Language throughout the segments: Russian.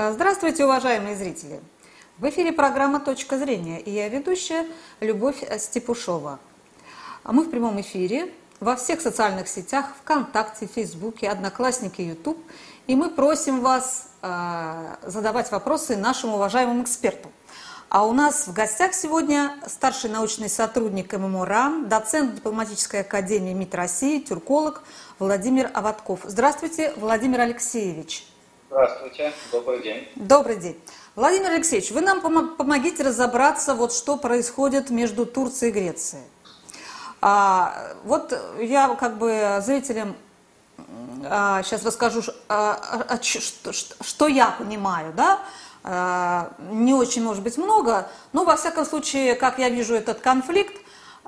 А, здравствуйте, уважаемые зрители! В эфире программа «Точка зрения» и я ведущая Любовь Степушова. А мы в прямом эфире во всех социальных сетях, ВКонтакте, Фейсбуке, Одноклассники, Ютуб. И мы просим вас э, задавать вопросы нашим уважаемым экспертам. А у нас в гостях сегодня старший научный сотрудник ММО доцент дипломатической академии МИД России, тюрколог Владимир Аватков. Здравствуйте, Владимир Алексеевич. Здравствуйте, добрый день. Добрый день. Владимир Алексеевич, вы нам помогите разобраться, вот что происходит между Турцией и Грецией. А, вот я как бы зрителям а, сейчас расскажу, а, а, что, что я понимаю, да, а, не очень, может быть, много, но во всяком случае, как я вижу этот конфликт,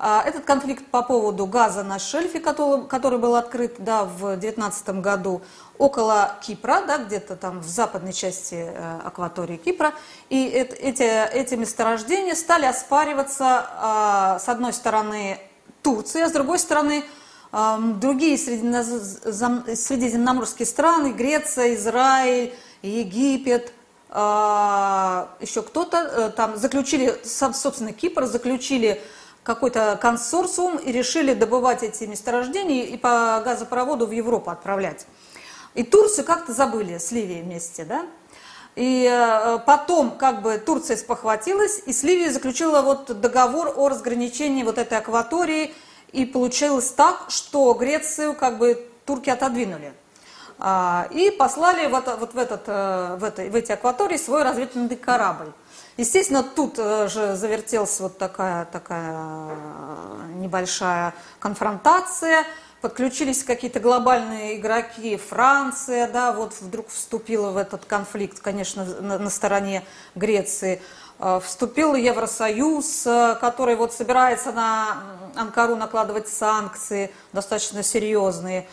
этот конфликт по поводу газа на шельфе, который, был открыт да, в 2019 году около Кипра, да, где-то там в западной части э, акватории Кипра. И эти, эти месторождения стали оспариваться, э, с одной стороны, Турции, а с другой стороны, другие средиземноморские страны, Греция, Израиль, Египет, э, еще кто-то э, там заключили, собственно, Кипр заключили какой-то консорциум и решили добывать эти месторождения и по газопроводу в Европу отправлять. И Турцию как-то забыли с Ливией вместе, да? И э, потом как бы Турция спохватилась, и с Ливией заключила вот договор о разграничении вот этой акватории, и получилось так, что Грецию как бы турки отодвинули. А, и послали вот, вот в, этот, э, в, этой, в эти акватории свой разведывательный корабль. Естественно, тут э, же завертелась вот такая, такая небольшая конфронтация – подключились какие-то глобальные игроки, Франция, да, вот вдруг вступила в этот конфликт, конечно, на, на стороне Греции. Э, вступил Евросоюз, э, который вот собирается на Анкару накладывать санкции достаточно серьезные.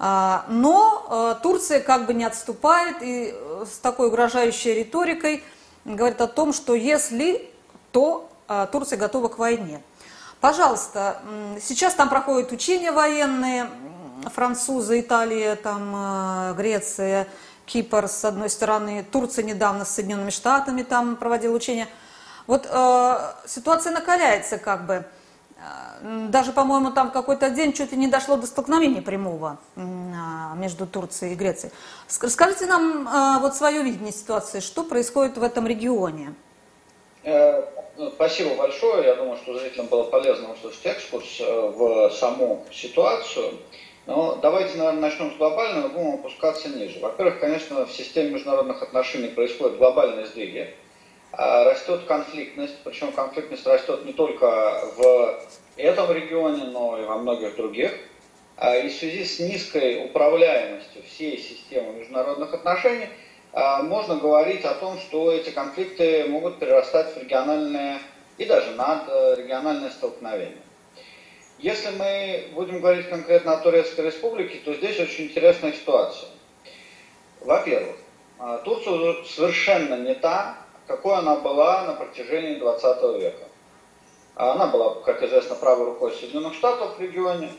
Э, но Турция как бы не отступает и с такой угрожающей риторикой говорит о том, что если, то Турция готова к войне. Пожалуйста, сейчас там проходят учения военные, французы, Италия, там, э, Греция, Кипр с одной стороны, Турция недавно с Соединенными Штатами там проводила учения. Вот э, ситуация накаляется как бы. Э, даже, по-моему, там какой-то день чуть ли не дошло до столкновения прямого э, между Турцией и Грецией. Скажите нам э, вот свое видение ситуации, что происходит в этом регионе? Ну, спасибо большое. Я думаю, что зрителям было полезно услышать экскурс э, в саму ситуацию. Но давайте, наверное, начнем с глобального, будем опускаться ниже. Во-первых, конечно, в системе международных отношений происходят глобальные сдвиги. А, растет конфликтность, причем конфликтность растет не только в этом регионе, но и во многих других. А, и в связи с низкой управляемостью всей системы международных отношений – а, можно говорить о том, что эти конфликты могут перерастать в региональные и даже надрегиональные столкновения. Если мы будем говорить конкретно о Турецкой республике, то здесь очень интересная ситуация. Во-первых, Турция совершенно не та, какой она была на протяжении 20 века. Она была, как известно, правой рукой Соединенных Штатов в регионе,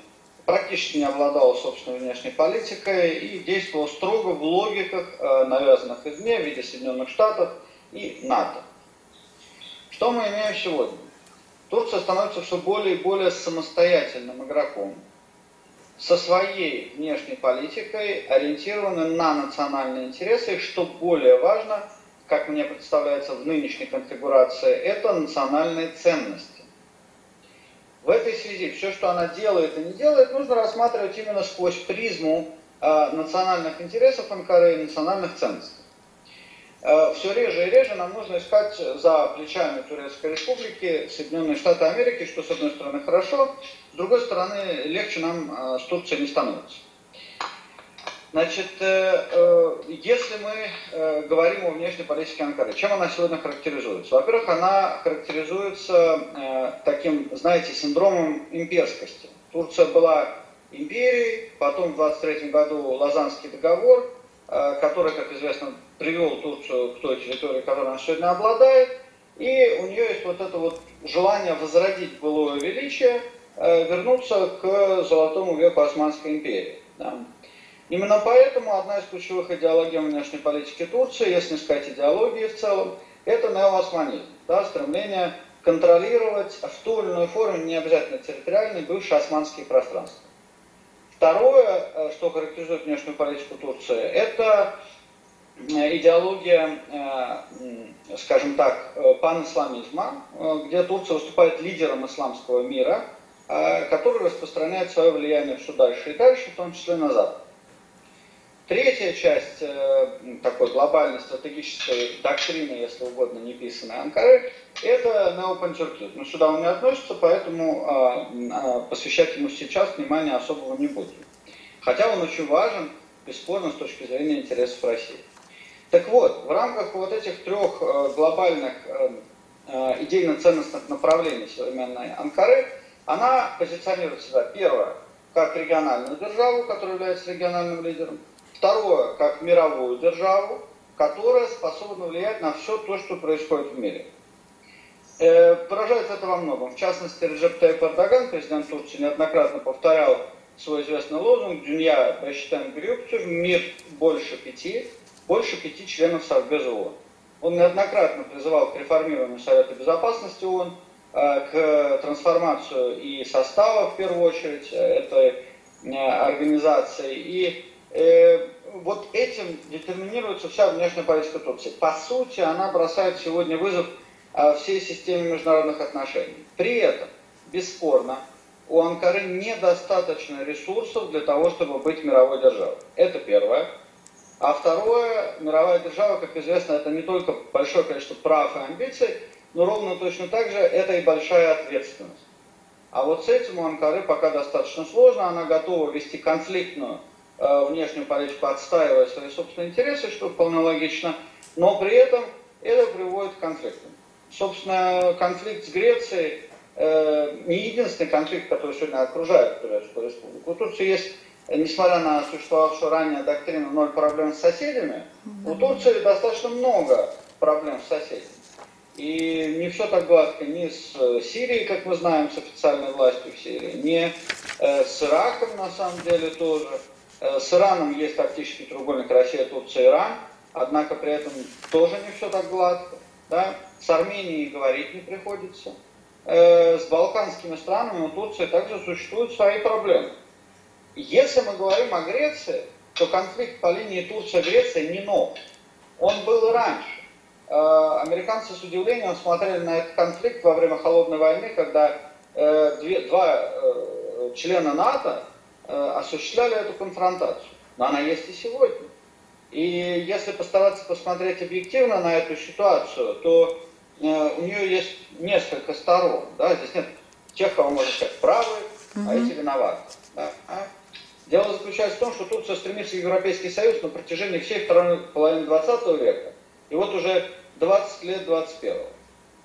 практически не обладала собственной внешней политикой и действовала строго в логиках, э, навязанных извне в виде Соединенных Штатов и НАТО. Что мы имеем сегодня? Турция становится все более и более самостоятельным игроком, со своей внешней политикой, ориентированной на национальные интересы, и что более важно, как мне представляется в нынешней конфигурации, это национальные ценности. В этой связи все, что она делает и не делает, нужно рассматривать именно сквозь призму э, национальных интересов Анкары и национальных ценностей. Э, все реже и реже нам нужно искать за плечами Турецкой Республики Соединенные Штаты Америки, что с одной стороны хорошо, с другой стороны легче нам э, с Турцией не становится. Значит, э, э, если мы э, говорим о внешней политике Анкары, чем она сегодня характеризуется? Во-первых, она характеризуется таким, знаете, синдромом имперскости. Турция была империей, потом в 23 году Лазанский договор, который, как известно, привел Турцию к той территории, которой она сегодня обладает, и у нее есть вот это вот желание возродить былое величие, вернуться к золотому веку Османской империи. Да. Именно поэтому одна из ключевых идеологий внешней политики Турции, если не сказать идеологии в целом, это неоосманизм, да, стремление контролировать в ту или иную форму, не обязательно территориальные, бывшие османские пространства. Второе, э, что характеризует внешнюю политику Турции, это э, идеология, э, скажем так, панисламизма, где Турция выступает лидером исламского мира, который распространяет свое влияние все дальше и дальше, в том числе на Запад. Третья часть э, такой глобальной стратегической доктрины, если угодно, не писанной Анкары, это неопантюркизм. Но сюда он не относится, поэтому э, посвящать ему сейчас внимания особого не будем. Хотя он очень важен, бесспорно, с точки зрения интересов России. Так вот, в рамках вот этих трех э, глобальных э, э, идейно-ценностных направлений современной Анкары, она позиционирует себя, первое, как региональную державу, которая является региональным лидером, Второе, как мировую державу, которая способна влиять на все то, что происходит в мире. Э, выражается это во многом. В частности, Реджеп Тайп Эрдоган, президент Турции, неоднократно повторял свой известный лозунг «Дюнья Бештен Грюптюр» «Мир больше пяти», больше пяти членов Совбеза ООН. Он неоднократно призывал к реформированию Совета Безопасности ООН, э, к трансформации и состава, в первую очередь, этой э, организации, и э, вот этим детерминируется вся внешняя политика Турции. По сути, она бросает сегодня вызов э, всей системе международных отношений. При этом, бесспорно, у Анкары недостаточно ресурсов для того, чтобы быть мировой державой. Это первое. А второе, мировая держава, как известно, это не только большое количество прав и амбиций, но ровно точно так же это и большая ответственность. А вот с этим у Анкары пока достаточно сложно, она готова вести конфликтную внешнюю политику, отстаивая свои собственные интересы, что вполне логично, но при этом это приводит к конфликтам. Собственно, конфликт с Грецией э, не единственный конфликт, который сегодня окружает Турецкую республику. У Турции есть, несмотря на существовавшую ранее доктрину «ноль проблем с соседями», у Турции достаточно много проблем с соседями. И не все так гладко ни с э, Сирией, как мы знаем, с официальной властью в Сирии, ни э, с Ираком, на самом деле, тоже. Э, с Ираном есть тактический треугольник Россия, Турция, Иран, однако при этом тоже не все так гладко. Да? С Арменией говорить не приходится. Э, с балканскими странами у Турции также существуют свои проблемы. Если мы говорим о Греции, то конфликт по линии Турция-Греция не нов. Он был и раньше. Э, американцы с удивлением смотрели на этот конфликт во время Холодной войны, когда две, два члена НАТО осуществляли эту конфронтацию. Но она есть и сегодня. И если постараться посмотреть объективно на эту ситуацию, то э, у нее есть несколько сторон. Да? Здесь нет тех, кого можно сказать правы, угу. а эти виноваты. Да? А? Дело заключается в том, что Турция стремится в Европейский Союз на протяжении всей второй половины 20 века, и вот уже 20 лет 21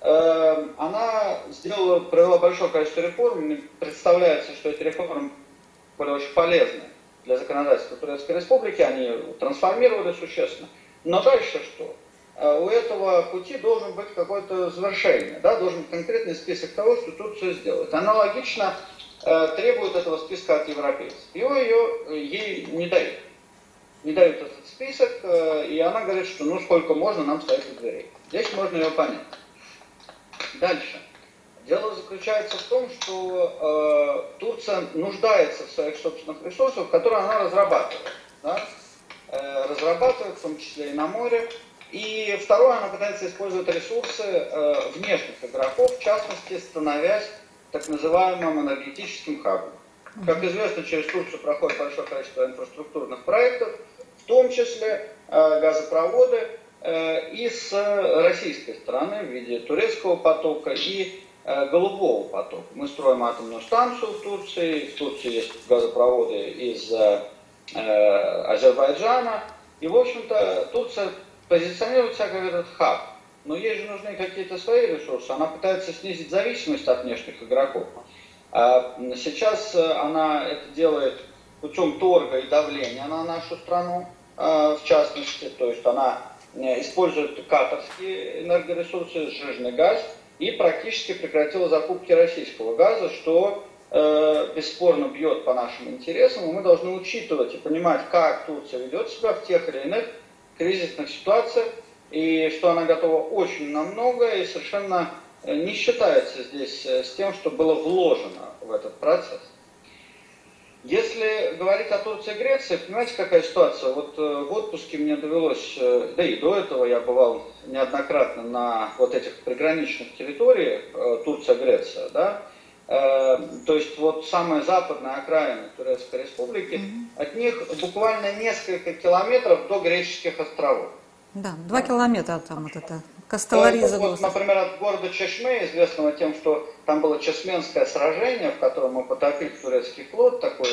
э, Она сделала, провела большое количество реформ, представляется, что эти реформы были очень полезны для законодательства Турецкой Республики, они трансформировали существенно. Но дальше что? Э, у этого пути должен быть какое-то завершение, да, должен быть конкретный список того, что Турция сделает. Аналогично э, требует этого списка от европейцев. Его ее, ей не дают. Не дают этот список, э, и она говорит, что ну сколько можно, нам стоять у дверей. Здесь можно ее понять. Дальше. Дело заключается в том, что э, Турция нуждается в своих собственных ресурсах, которые она разрабатывает. Да? Э, разрабатывает, в том числе и на море. И второе, она пытается использовать ресурсы э, внешних игроков, в частности, становясь так называемым энергетическим хабом. Как известно, через Турцию проходит большое количество инфраструктурных проектов, в том числе э, газопроводы э, и с российской стороны в виде турецкого потока и голубого потока. Мы строим атомную станцию в Турции, в Турции есть газопроводы из э, Азербайджана, и, в общем-то, Турция позиционирует себя как этот хаб. Но ей же нужны какие-то свои ресурсы. Она пытается снизить зависимость от внешних игроков. А сейчас э, она это делает путем торга и давления на нашу страну, э, в частности. То есть она использует катарские энергоресурсы, сжиженный газ – и практически прекратила закупки российского газа, что э, бесспорно бьет по нашим интересам, и мы должны учитывать и понимать, как Турция ведет себя в тех или иных кризисных ситуациях, и что она готова очень на многое, и совершенно э, не считается здесь э, с тем, что было вложено в этот процесс. Если говорить о Турции и Греции, понимаете, какая ситуация? Вот э, в отпуске мне довелось, э, да и до этого я бывал неоднократно на вот этих приграничных территориях э, Турция-Греция, да, то есть вот самая западная окраина Турецкой Республики, mm-hmm. от них буквально несколько километров до греческих островов. Да, два километра там вот это Кастелариза. Вот, например, от города Чешме, известного тем, что там было Чешменское сражение, в котором мы потопили турецкий флот, такое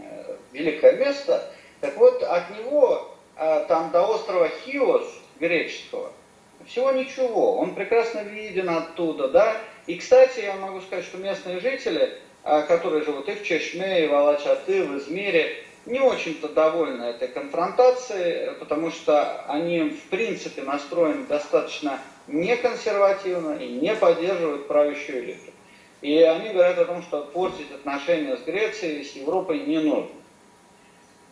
э, великое место. Так вот, от него э, там до острова Хиос греческого всего ничего. Он прекрасно виден оттуда, да. И, кстати, я могу сказать, что местные жители, э, которые живут и в Чешме, и в Алачаты, в Измире, не очень-то довольны этой конфронтацией, потому что они в принципе настроены достаточно неконсервативно и не поддерживают правящую элиту. И они говорят о том, что портить отношения с Грецией, с Европой не нужно.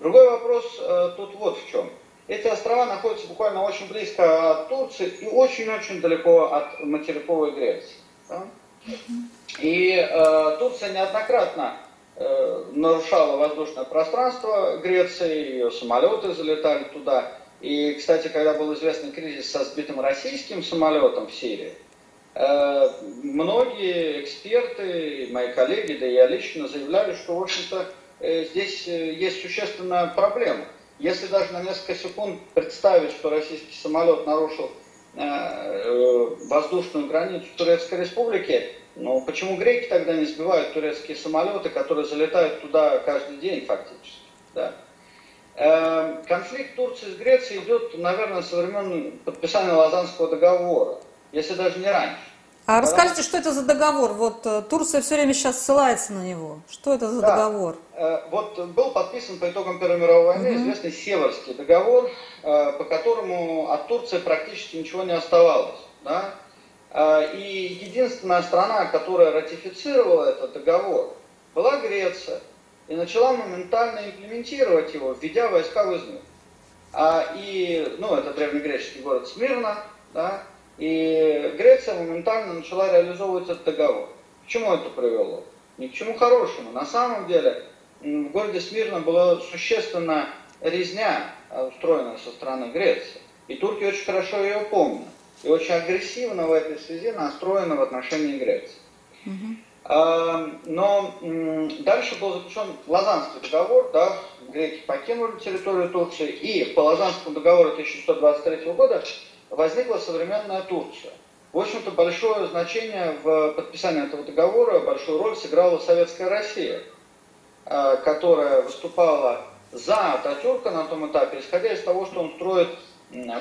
Другой вопрос э, тут вот в чем. Эти острова находятся буквально очень близко от Турции и очень-очень далеко от материковой Греции. Да? И э, Турция неоднократно нарушала воздушное пространство Греции, ее самолеты залетали туда. И, кстати, когда был известный кризис со сбитым российским самолетом в Сирии, э, многие эксперты, мои коллеги, да и я лично заявляли, что, в общем-то, э, здесь есть существенная проблема. Если даже на несколько секунд представить, что российский самолет нарушил воздушную границу Турецкой Республики, но почему греки тогда не сбивают турецкие самолеты, которые залетают туда каждый день фактически? Да? Эм, конфликт Турции с Грецией идет, наверное, со времен подписания Лазанского договора, если даже не раньше. А да? расскажите, что это за договор? Вот э, Турция все время сейчас ссылается на него. Что это за да. договор? Э, вот был подписан по итогам Первой мировой войны угу. известный Северский договор, э, по которому от Турции практически ничего не оставалось. Да? А, и единственная страна, которая ратифицировала этот договор, была Греция. И начала моментально имплементировать его, введя войска в Измир. А, и, ну, это древнегреческий город Смирна, да, и Греция моментально начала реализовывать этот договор. К чему это привело? Ни к чему хорошему. На самом деле в городе Смирна была существенная резня, а, устроенная со стороны Греции. И турки очень хорошо ее помнят и очень агрессивно в этой связи настроена в отношении Греции. Угу. Но дальше был заключен Лазанский договор, да, греки покинули территорию Турции, и по Лазанскому договору 1623 года возникла современная Турция. В общем-то, большое значение в подписании этого договора, большую роль сыграла Советская Россия, а, которая выступала за Ататюрка на том этапе, исходя из того, что он строит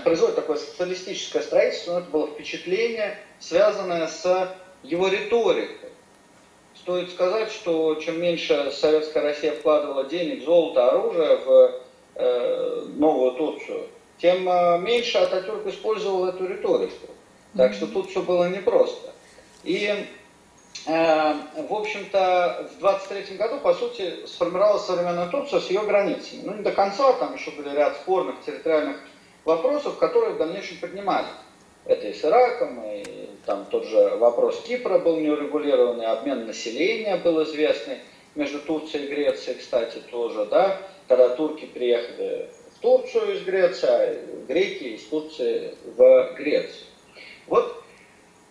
производит такое социалистическое строительство, но это было впечатление, связанное с его риторикой. Стоит сказать, что чем меньше Советская Россия вкладывала денег, золото, оружие в э, новую Турцию, тем э, меньше Ататюрк использовал эту риторику. Так что тут все было непросто. И, э, в общем-то, в 23 году, по сути, сформировалась современная Турция с ее границами. Ну, не до конца, там еще были ряд спорных территориальных вопросов, которые в дальнейшем поднимали. Это и с Ираком, и там тот же вопрос Кипра был неурегулированный, обмен населения был известный между Турцией и Грецией, кстати, тоже, да, когда турки приехали в Турцию из Греции, а греки из Турции в Грецию. Вот,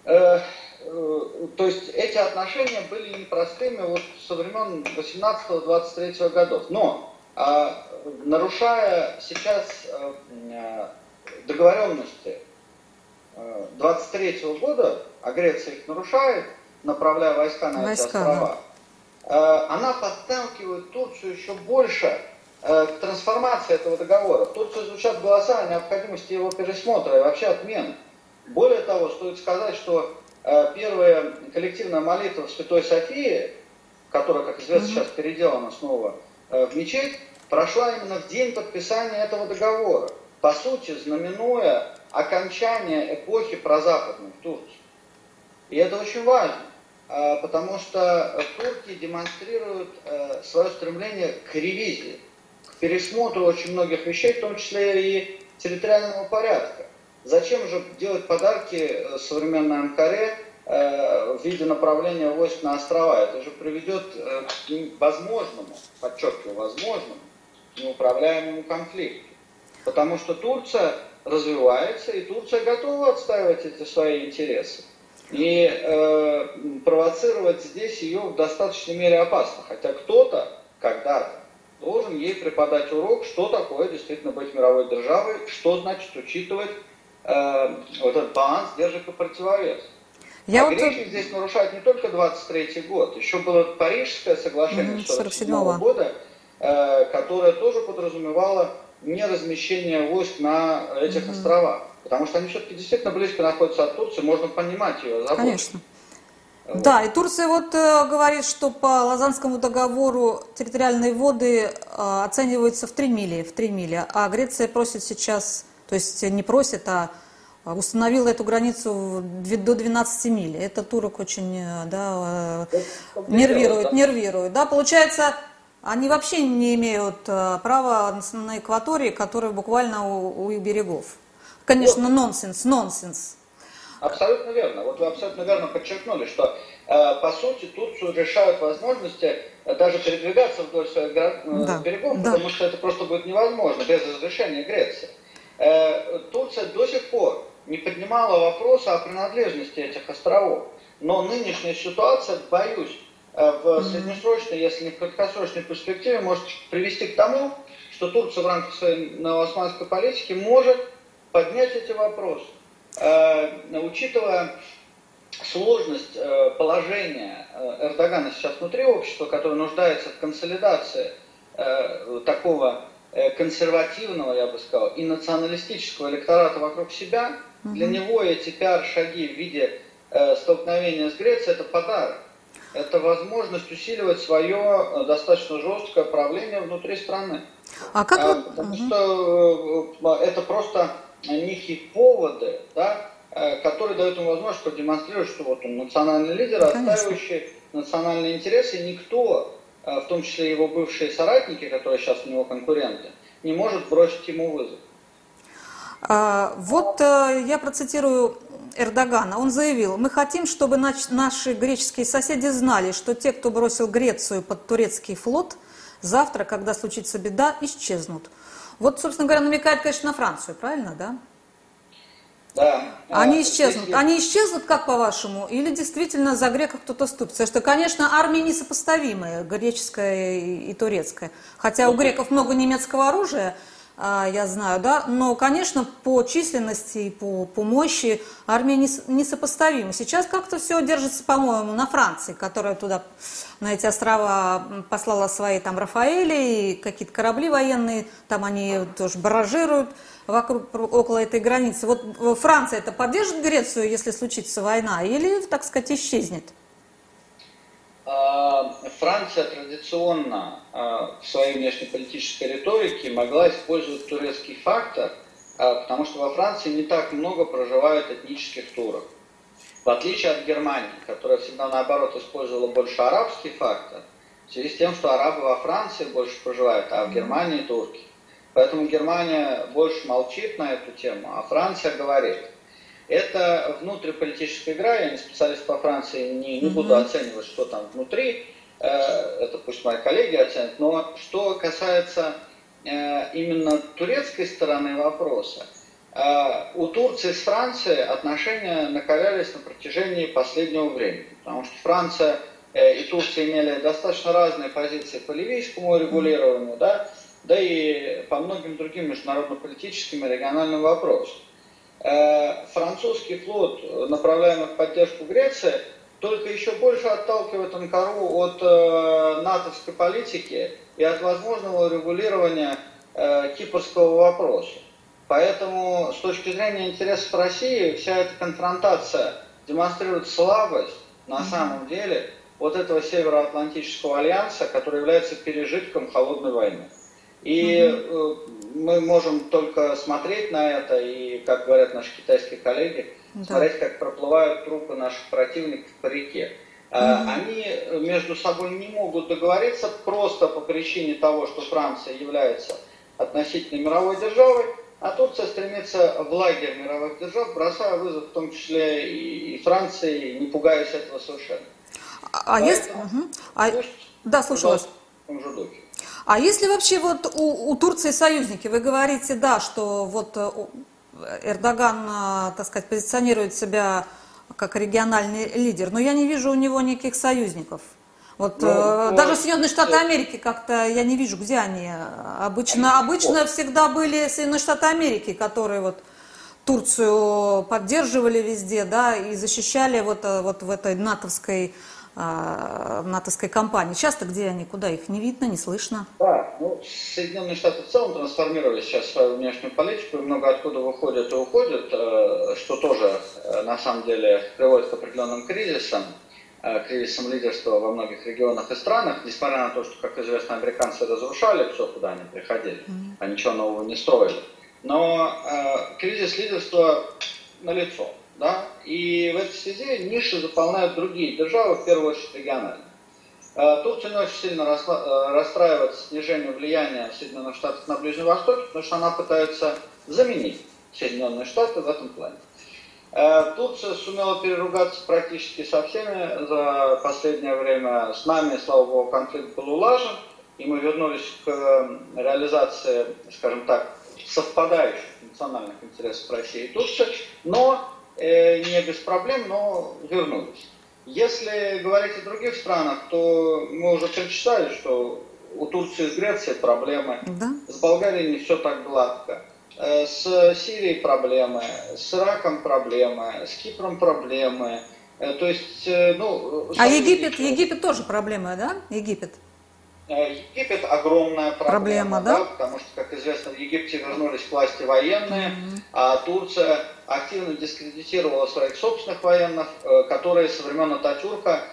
э, э, то есть эти отношения были непростыми вот со времен 18-23 годов. Но нарушая сейчас э, э, договоренности 23 э, года, а Греция их нарушает, направляя войска на войска, эти острова, да. она подталкивает Турцию еще больше к трансформации этого договора. В Турции звучат голоса о необходимости его пересмотра и вообще отмены. Более того, стоит сказать, что первая коллективная молитва в Святой Софии, которая, как известно, угу. сейчас переделана снова в мечеть, прошла именно в день подписания этого договора, по сути, знаменуя окончание эпохи прозападной в Турции. И это очень важно. а, потому что турки демонстрируют э, свое стремление к ревизии, к пересмотру очень многих вещей, в том числе и территориального порядка. Зачем же делать подарки э, современной Анкаре э, в виде направления войск на острова? Это же приведет к возможному, подчеркиваю, возможному, неуправляемому конфликту. Потому что Турция развивается, и Турция готова отстаивать эти свои интересы. И э, провоцировать здесь ее в достаточной мере опасно. Хотя кто-то когда-то должен ей преподать урок, что такое действительно быть мировой державой, что значит учитывать э, вот этот баланс держек и противовес. Я а вот... греки здесь нарушают не только 23 год, еще было Парижское соглашение 47 -го года, э, которое тоже подразумевало не размещение войск на этих mm-hmm. островах. Потому что они все-таки действительно близко находятся от Турции, можно понимать ее заботу. Конечно. Вот. Да, и Турция вот э, говорит, что по Лазанскому договору территориальные воды э, оцениваются в 3 мили, в 3 мили, а Греция просит сейчас, то есть не просит, а установила эту границу до 12 миль. Это турок очень э, да, э, нервирует, нервирует. Да, получается, они вообще не имеют э, права на экватории, которая буквально у, у берегов. Конечно, вот. нонсенс, нонсенс. Абсолютно верно. Вот вы абсолютно верно подчеркнули, что э, по сути Турцию решают возможности э, даже передвигаться вдоль своих да. берегов, да. потому что это просто будет невозможно без разрешения Греции. Турция до сих пор не поднимала вопроса о принадлежности этих островов. Но нынешняя ситуация, боюсь, Э, в среднесрочной, если не в краткосрочной перспективе, может привести к тому, что Турция в рамках своей новоосманской политики может поднять эти вопросы. Э, учитывая сложность э, положения Эрдогана сейчас внутри общества, которое нуждается в консолидации такого консервативного, я бы сказал, и националистического электората вокруг себя, для него эти пиар-шаги в виде столкновения с Грецией – это подарок это возможность усиливать свое э, достаточно жесткое правление внутри страны. А как а, Потому угу. что э, это просто некие поводы, да, э, которые дают ему возможность продемонстрировать, что вот он национальный лидер, отстаивающий национальные интересы, и никто, в том числе его бывшие соратники, которые сейчас у него конкуренты, не может бросить ему вызов. А, вот я процитирую Эрдогана. Он заявил, мы хотим, чтобы наши греческие соседи знали, что те, кто бросил Грецию под турецкий флот, завтра, когда случится беда, исчезнут. Вот, собственно говоря, намекает, конечно, на Францию, правильно, да? Да. Они исчезнут. Здесь... Они исчезнут, как по-вашему, или действительно за греков кто-то ступит? Потому что, конечно, армии несопоставимые, греческая и турецкая. Хотя у ну, греков много немецкого оружия, я знаю, да, но, конечно, по численности и по, по мощи армия несопоставима. Сейчас как-то все держится, по-моему, на Франции, которая туда, на эти острова послала свои там Рафаэли и какие-то корабли военные, там они тоже баражируют вокруг, около этой границы. Вот Франция это поддержит Грецию, если случится война, или, так сказать, исчезнет? Франция традиционно а, в своей внешнеполитической риторике могла использовать турецкий фактор, а, потому что во Франции не так много проживает этнических турок. В отличие от Германии, которая всегда наоборот использовала больше арабский фактор, в связи с тем, что арабы во Франции больше проживают, а в Германии турки. Поэтому Германия больше молчит на эту тему, а Франция говорит – это внутриполитическая игра, я не специалист по Франции, не, не буду оценивать, что там внутри, э, это пусть мои коллеги оценят, но что касается э, именно турецкой стороны вопроса, э, у Турции с Францией отношения накалялись на протяжении последнего времени, потому что Франция и Турция имели достаточно разные позиции по ливийскому регулированию, да, да и по многим другим международно-политическим и региональным вопросам. Э, французский флот, направляемый в поддержку Греции, только еще больше отталкивает Анкару от э, натовской политики и от возможного регулирования э, кипрского вопроса. Поэтому с точки зрения интересов России вся эта конфронтация демонстрирует слабость на самом деле вот этого Североатлантического альянса, который является пережитком холодной войны. И угу. мы можем только смотреть на это и, как говорят наши китайские коллеги, да. смотреть, как проплывают трупы наших противников по реке. Mm-hmm. Они между собой не могут договориться просто по причине того, что Франция является относительно мировой державой, а Турция стремится в лагерь мировых держав, бросая вызов в том числе и, Франции, не пугаясь этого совершенно. А, а если... Угу. А... Да, слушаю вас. А если вообще вот у, у Турции союзники, вы говорите, да, что вот э, Эрдоган, э, так сказать, позиционирует себя как региональный лидер, но я не вижу у него никаких союзников. Вот ну, э, ну, даже Соединенные Штаты Америки как-то я не вижу, где они. Обычно, обычно всегда были Соединенные Штаты Америки, которые вот Турцию поддерживали везде, да, и защищали вот, э, вот в этой натовской э, натовской кампании. Часто где они, куда их не видно, не слышно? Да, ну, Соединенные Штаты в целом трансформировали сейчас свою внешнюю политику, и много откуда выходят и уходят, э, что тоже на самом деле приводит к определенным кризисам. Э, кризисом лидерства во многих регионах и странах, несмотря на то, что, как известно, американцы разрушали все, куда они приходили, а ничего нового не строили. Но э, кризис лидерства налицо. Да? И в этой связи ниши заполняют другие державы, в первую очередь региональные. Э, Турция не очень сильно э, расстраивает снижение влияния Соединенных Штатов на Ближнем Востоке, потому что она пытается заменить Соединенные Штаты в этом плане. Э, Турция сумела переругаться практически со всеми за последнее время. С нами, слава богу, конфликт был улажен, и мы вернулись к реализации, скажем так, совпадающих национальных интересов России и Турции, но не без проблем, но вернулись. Если говорить о других странах, то мы уже прочитали, что у Турции с Грецией проблемы, да. с Болгарией не все так гладко. Э, с Сирией проблемы, с Ираком проблемы, с Кипром проблемы. Э, то есть, э, ну... А Египет, Египет тоже проблема, да? Египет? Египет огромная проблема, проблема да? да? Потому что, как известно, в Египте вернулись к власти военные, mm-hmm. а Турция активно дискредитировала своих собственных военных, которые со времен Ататюрка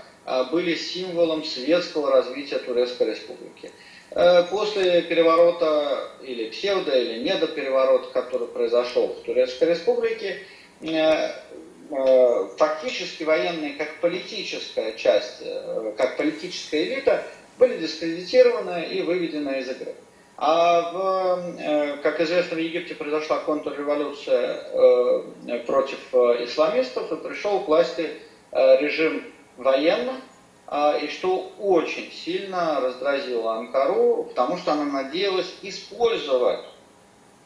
были символом светского развития Турецкой Республики. Э, после переворота или псевдо, или недопереворота, который произошел в Турецкой Республике, э, э, фактически военные как политическая часть, как политическая элита были дискредитированы и выведены из игры. А в, как известно, в Египте произошла контрреволюция против исламистов и пришел к власти режим военный, а, и что очень сильно раздразило Анкару, потому что она надеялась использовать,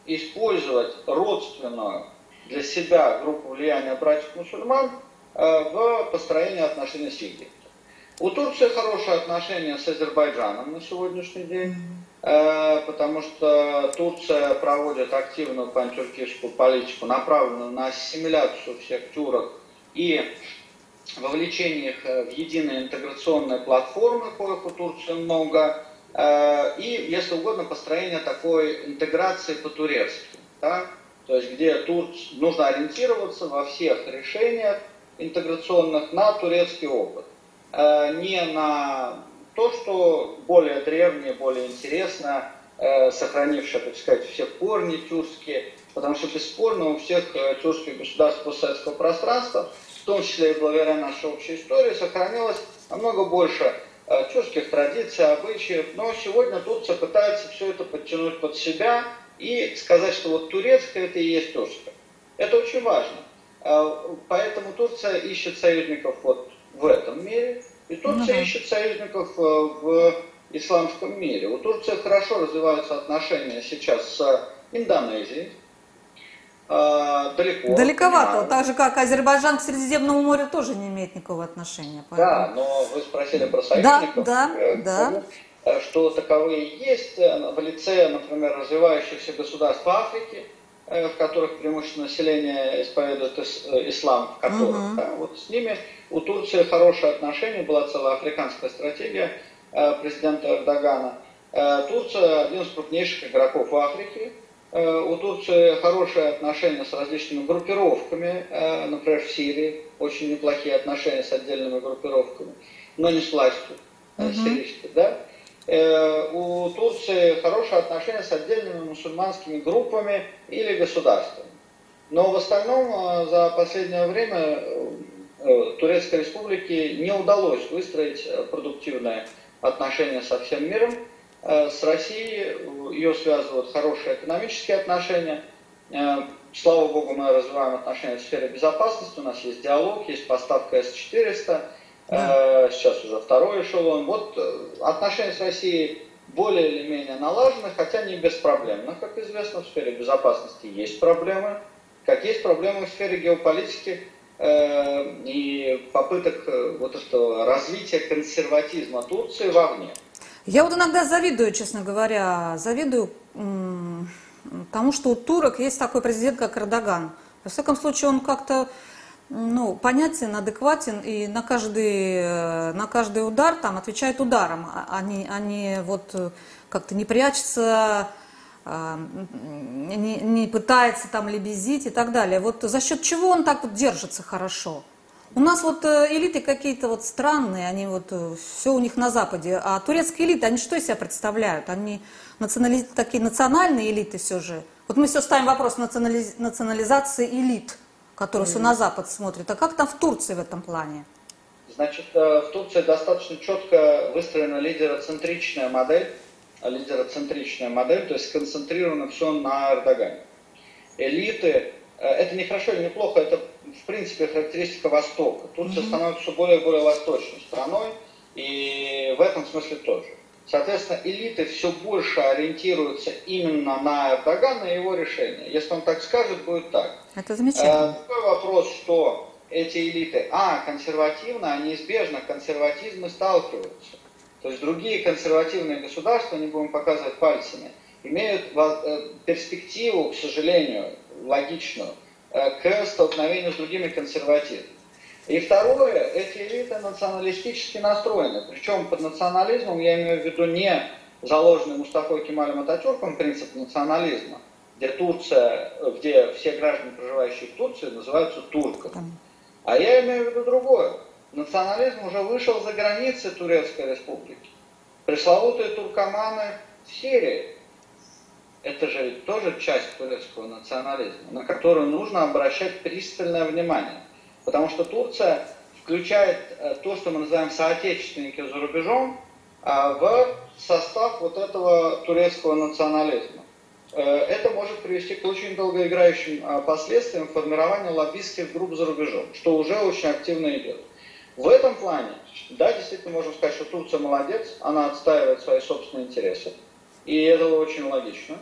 использовать родственную для себя группу влияния братьев-мусульман в построении отношений с Египтом. У Турции хорошие отношения с Азербайджаном на сегодняшний день, потому что Турция проводит активную пантюркистскую политику, направленную на ассимиляцию всех тюрок и вовлечение их э, в единые интеграционные платформы, коих у Турции много, э, и, если угодно, построение такой интеграции по-турецки. Да? То есть, где Турц... нужно ориентироваться во всех решениях интеграционных на турецкий опыт. Э, не на то, что более древнее, более интересно, сохранившее, так сказать, все корни тюркские, потому что бесспорно у всех тюркских государств постсоветского пространства в том числе и благодаря нашей общей истории, сохранилось намного больше э, тюркских традиций, обычаев. Но сегодня Турция пытается все это подтянуть под себя и сказать, что вот турецкое это и есть тюркское. Это очень важно. Э, поэтому Турция ищет союзников вот в этом мире, и Турция угу. ищет союзников э, в исламском мире. У Турции хорошо развиваются отношения сейчас с Индонезией, э, далеко. Далековато, понимаю. так же как Азербайджан к Средиземному морю тоже не имеет никакого отношения. Поэтому... Да, но вы спросили про союзников. Да, да, э, да. Э, что таковые есть в лице, например, развивающихся государств Африки, в которых преимущественно население исповедует ислам, в которых, угу. да, вот с ними у Турции хорошие отношения, была целая африканская стратегия президента Эрдогана. Турция один из крупнейших игроков в Африке, Э, у Турции хорошие отношения с различными группировками, э, например, в Сирии, очень неплохие отношения с отдельными группировками, но не с властью uh-huh. сирийской, да. У Турции хорошие отношения с отдельными мусульманскими группами или государствами. Но в остальном за последнее время Турецкой Республике не удалось выстроить продуктивные отношения со всем миром. С Россией ее связывают хорошие экономические отношения. Слава богу, мы развиваем отношения в сфере безопасности, у нас есть диалог, есть поставка С-400, да. сейчас уже второй эшелон. Вот отношения с Россией более или менее налажены, хотя не без проблем. Но, как известно, в сфере безопасности есть проблемы, как есть проблемы в сфере геополитики э, и попыток э, вот этого развития консерватизма Турции вовне. Я вот иногда завидую, честно говоря, завидую тому, что у турок есть такой президент, как Эрдоган. Во всяком случае, он как-то ну, понятен, адекватен и на каждый, э, на каждый удар там отвечает ударом, а не, а не вот э, как-то не прячется, а, не, не пытается там лебезить и так далее. Вот за счет чего он так вот держится хорошо? У нас вот э, элиты какие-то вот странные, они вот все у них на Западе, а турецкие элиты, они что из себя представляют? Они национали... такие национальные элиты все же. Вот мы все ставим вопрос национализ... национализации элит – который все на Запад смотрит. А как там в Турции в этом плане? Значит, э, в Турции достаточно четко выстроена лидероцентричная модель, лидероцентричная модель, то есть сконцентрировано все на Эрдогане. Элиты, э, это не хорошо или не плохо, это в принципе характеристика Востока. Турция mm-hmm. становится все более и более восточной страной, и в этом смысле тоже. Соответственно, элиты все больше ориентируются именно на Эрдогана и его решение. Если он так скажет, будет так. Это замечательно. Э, такой вопрос, что эти элиты, а, консервативно, а неизбежно консерватизмы сталкиваются. То есть другие консервативные государства, не будем показывать пальцами, имеют э, перспективу, к сожалению, логичную, э, к столкновению с другими консервативными. И второе, эти элиты националистически настроены. Причем под национализмом я имею в виду не заложенный Мустафой Кемалем Ататюрком принцип национализма, где Турция, где все граждане, проживающие в Турции, называются турками. А я имею в виду другое. Национализм уже вышел за границы Турецкой республики. Пресловутые туркоманы в Сирии. Это же тоже часть турецкого национализма, на которую нужно обращать пристальное внимание. Потому что Турция включает э, то, что мы называем соотечественники за рубежом, а, в состав вот этого турецкого национализма. Э, это может привести к очень долгоиграющим а, последствиям формирования лоббистских групп за рубежом, что уже очень активно идет. В этом плане, да, действительно можем сказать, что Турция молодец, она отстаивает свои собственные интересы, и это очень логично.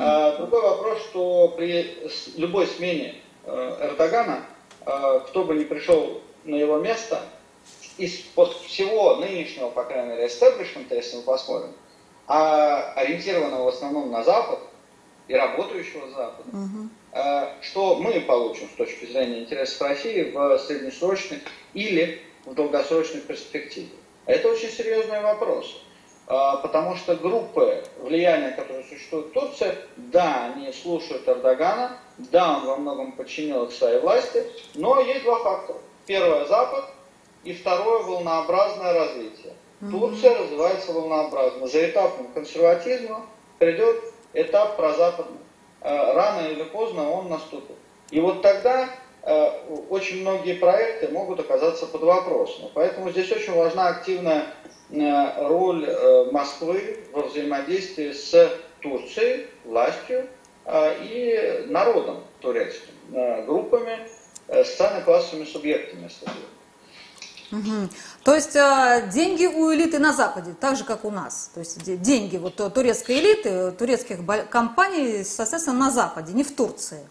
А, другой вопрос, что при любой смене э, Эрдогана Э, кто бы ни пришел на его место, из-под всего нынешнего, по крайней мере, эстеблишмента, если мы посмотрим, а ориентированного в основном на Запад и работающего Запада, угу. что мы получим с точки зрения интересов России в среднесрочной или в долгосрочной перспективе? Это очень серьезный вопрос. А, потому что группы влияния, которые существуют в Турции, да, они слушают Эрдогана, да, он во многом подчинил их своей власти, но есть два фактора. Первое – Запад, и второе – волнообразное развитие. Турция развивается волнообразно. За этапом консерватизма придет этап прозападный. А, рано или поздно он наступит. И вот тогда а, очень многие проекты могут оказаться под вопросом. Поэтому здесь очень важна активная Э, роль э, Москвы во взаимодействии с Турцией, властью э, и народом турецким, группами, социально-классовыми субъектами, если Угу. То есть деньги у элиты на Западе, так же, как у нас. То есть деньги вот турецкой элиты, турецких компаний, соответственно, на Западе, не в Турции.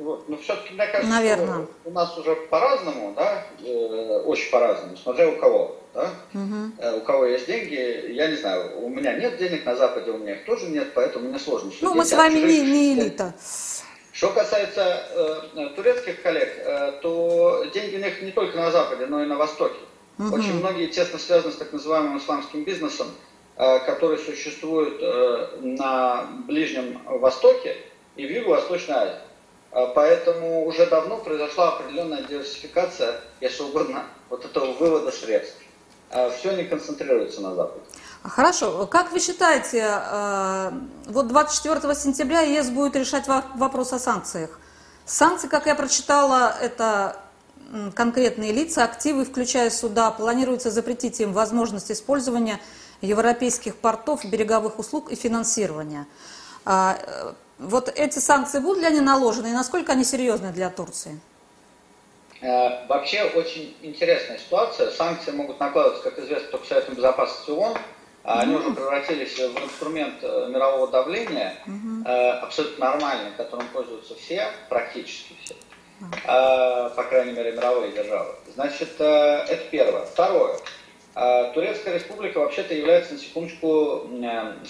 Вот. Но все-таки, мне кажется, Наверное. у нас уже по-разному, да, э, очень по-разному, смотря у кого. Да? Угу. Э, у кого есть деньги, я не знаю, у меня нет денег на Западе, у меня их тоже нет, поэтому мне сложно судить. Ну, мы с вами не, не элита. Что касается э, турецких коллег, э, то деньги у них не только на Западе, но и на Востоке. Угу. Очень многие тесно связаны с так называемым исламским бизнесом, э, который существует э, на Ближнем Востоке и в Юго-Восточной Азии. А, поэтому уже давно произошла определенная диверсификация, если угодно, вот этого вывода средств. А, Все не концентрируется на Западе. Хорошо. Как вы считаете, а, вот 24 сентября ЕС будет решать вопрос о санкциях? Санкции, как я прочитала, это конкретные лица, активы, включая суда. Планируется запретить им возможность использования европейских портов, береговых услуг и финансирования. А, э, вот эти санкции будут ли они наложены и насколько они серьезны для Турции? Э, вообще очень интересная ситуация. Санкции могут накладываться, как известно, только Советом Безопасности ООН. А они уже превратились в инструмент э, мирового давления, абсолютно нормальный, которым пользуются все, практически все. По крайней мере, мировые державы. Значит, это первое. Второе. Турецкая республика вообще-то является, на секундочку,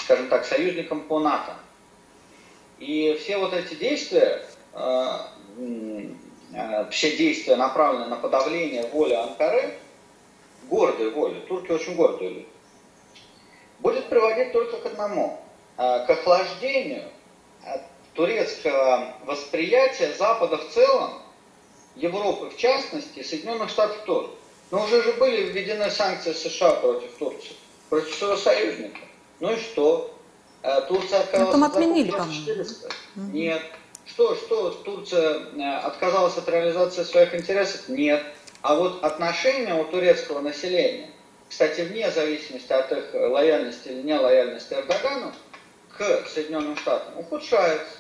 скажем так, союзником по НАТО. И все вот эти действия, э, э, все действия направлены на подавление воли Анкары, гордой воли, турки очень гордые люди, будет приводить только к одному, э, к охлаждению турецкого восприятия Запада в целом, Европы в частности, Соединенных Штатов тоже. Но уже же были введены санкции США против Турции, против своего союзника. Ну и что? Э, Турция отказалась ну, там отменили, по-моему. Нет. Что, что Турция э, отказалась от реализации своих интересов? Нет. А вот отношения у турецкого населения, кстати, вне зависимости от их лояльности или нелояльности Эрдогану, к Соединенным Штатам ухудшаются.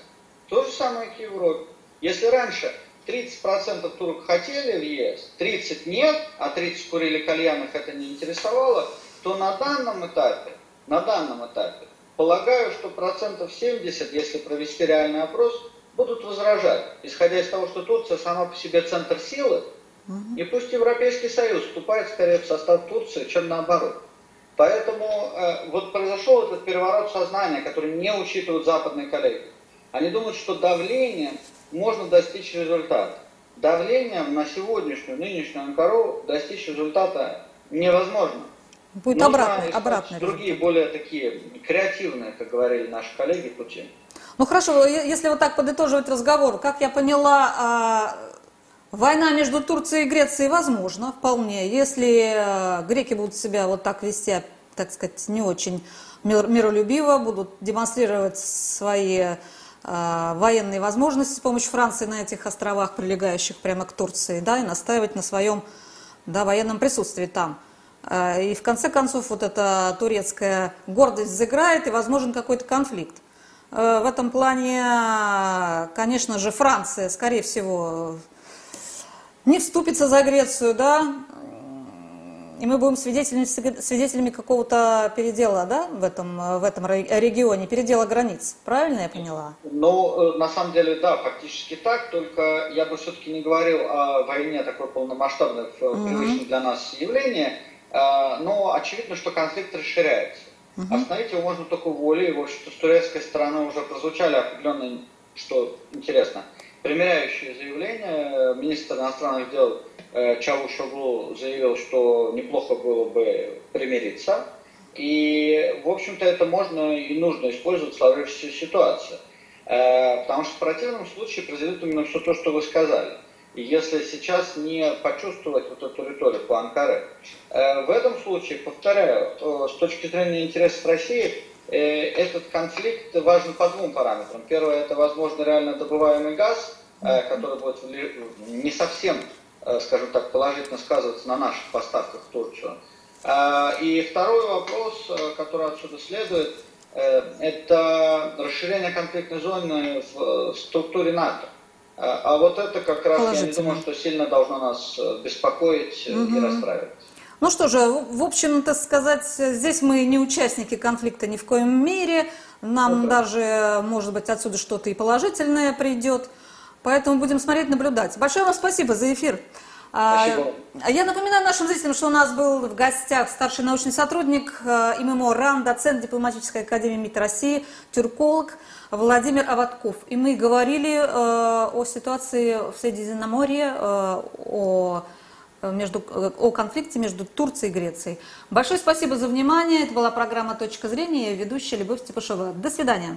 То же самое к Европе. Если раньше 30% турок хотели в ЕС, 30 нет, а 30 курили кальян, их это не интересовало, то на данном этапе, на данном этапе Полагаю, что процентов 70, если провести реальный опрос, будут возражать, исходя из того, что Турция сама по себе центр силы, и пусть Европейский Союз вступает скорее в состав Турции, чем наоборот. Поэтому э, вот произошел этот переворот сознания, который не учитывают западные коллеги. Они думают, что давлением можно достичь результата. Давлением на сегодняшнюю, нынешнюю Анкару достичь результата невозможно. Будет обратный, обратный другие, более такие креативные, как говорили наши коллеги, пути. Ну хорошо, если вот так подытоживать разговор, как я поняла, а, война между Турцией и Грецией возможна вполне, если а, греки будут себя вот так вести, так сказать, не очень миролюбиво, будут демонстрировать свои а, военные возможности с помощью Франции на этих островах, прилегающих прямо к Турции, да, и настаивать на своем да, военном присутствии там. А, и в конце концов вот эта турецкая гордость заграет и возможен какой-то конфликт. В этом плане, конечно же, Франция, скорее всего, не вступится за Грецию, да, и мы будем свидетелями, свидетелями какого-то передела, да, в этом, в этом регионе, передела границ. Правильно я поняла? Ну, э, на самом деле, да, фактически так, только я бы все-таки не говорил о войне такой полномасштабной, mm-hmm. привычной для нас явлении, Э, но очевидно, что конфликт расширяется. Остановить его можно только волей. И, в общем-то, с турецкой стороны уже прозвучали определенные, что интересно, примеряющие заявления. Министр иностранных дел э, Чавушоглу заявил, что неплохо было бы примириться. И, в общем-то, это можно и нужно использовать в сложившейся ситуации. Э, потому что в противном случае произойдет именно все то, что вы сказали – и если сейчас не почувствовать вот эту риторику Анкары, э, в этом случае, повторяю, с точки зрения интересов России, этот конфликт важен по двум параметрам. Первое, это, возможно, реально добываемый газ, который будет не совсем, скажем так, положительно сказываться на наших поставках в Турцию. И второй вопрос, который отсюда следует, это расширение конфликтной зоны в структуре НАТО. А, вот это как раз, я не думаю, что сильно должно нас э, беспокоить угу. и расстраивать. Ну что же, в общем-то сказать, здесь мы не участники конфликта ни в коем мере. Нам ну, даже, может быть, отсюда что-то и положительное придет. Поэтому будем смотреть, наблюдать. Большое вам спасибо за эфир. А, спасибо. Я напоминаю нашим зрителям, что у нас был в гостях старший научный сотрудник э, ИММО РАН, доцент дипломатической академии МИД России, тюрколог. Владимир Аватков. И мы говорили э, о ситуации в Средиземноморье, э, о, между, о конфликте между Турцией и Грецией. Большое спасибо за внимание. Это была программа «Точка зрения». Ведущая Любовь Степашова. До свидания.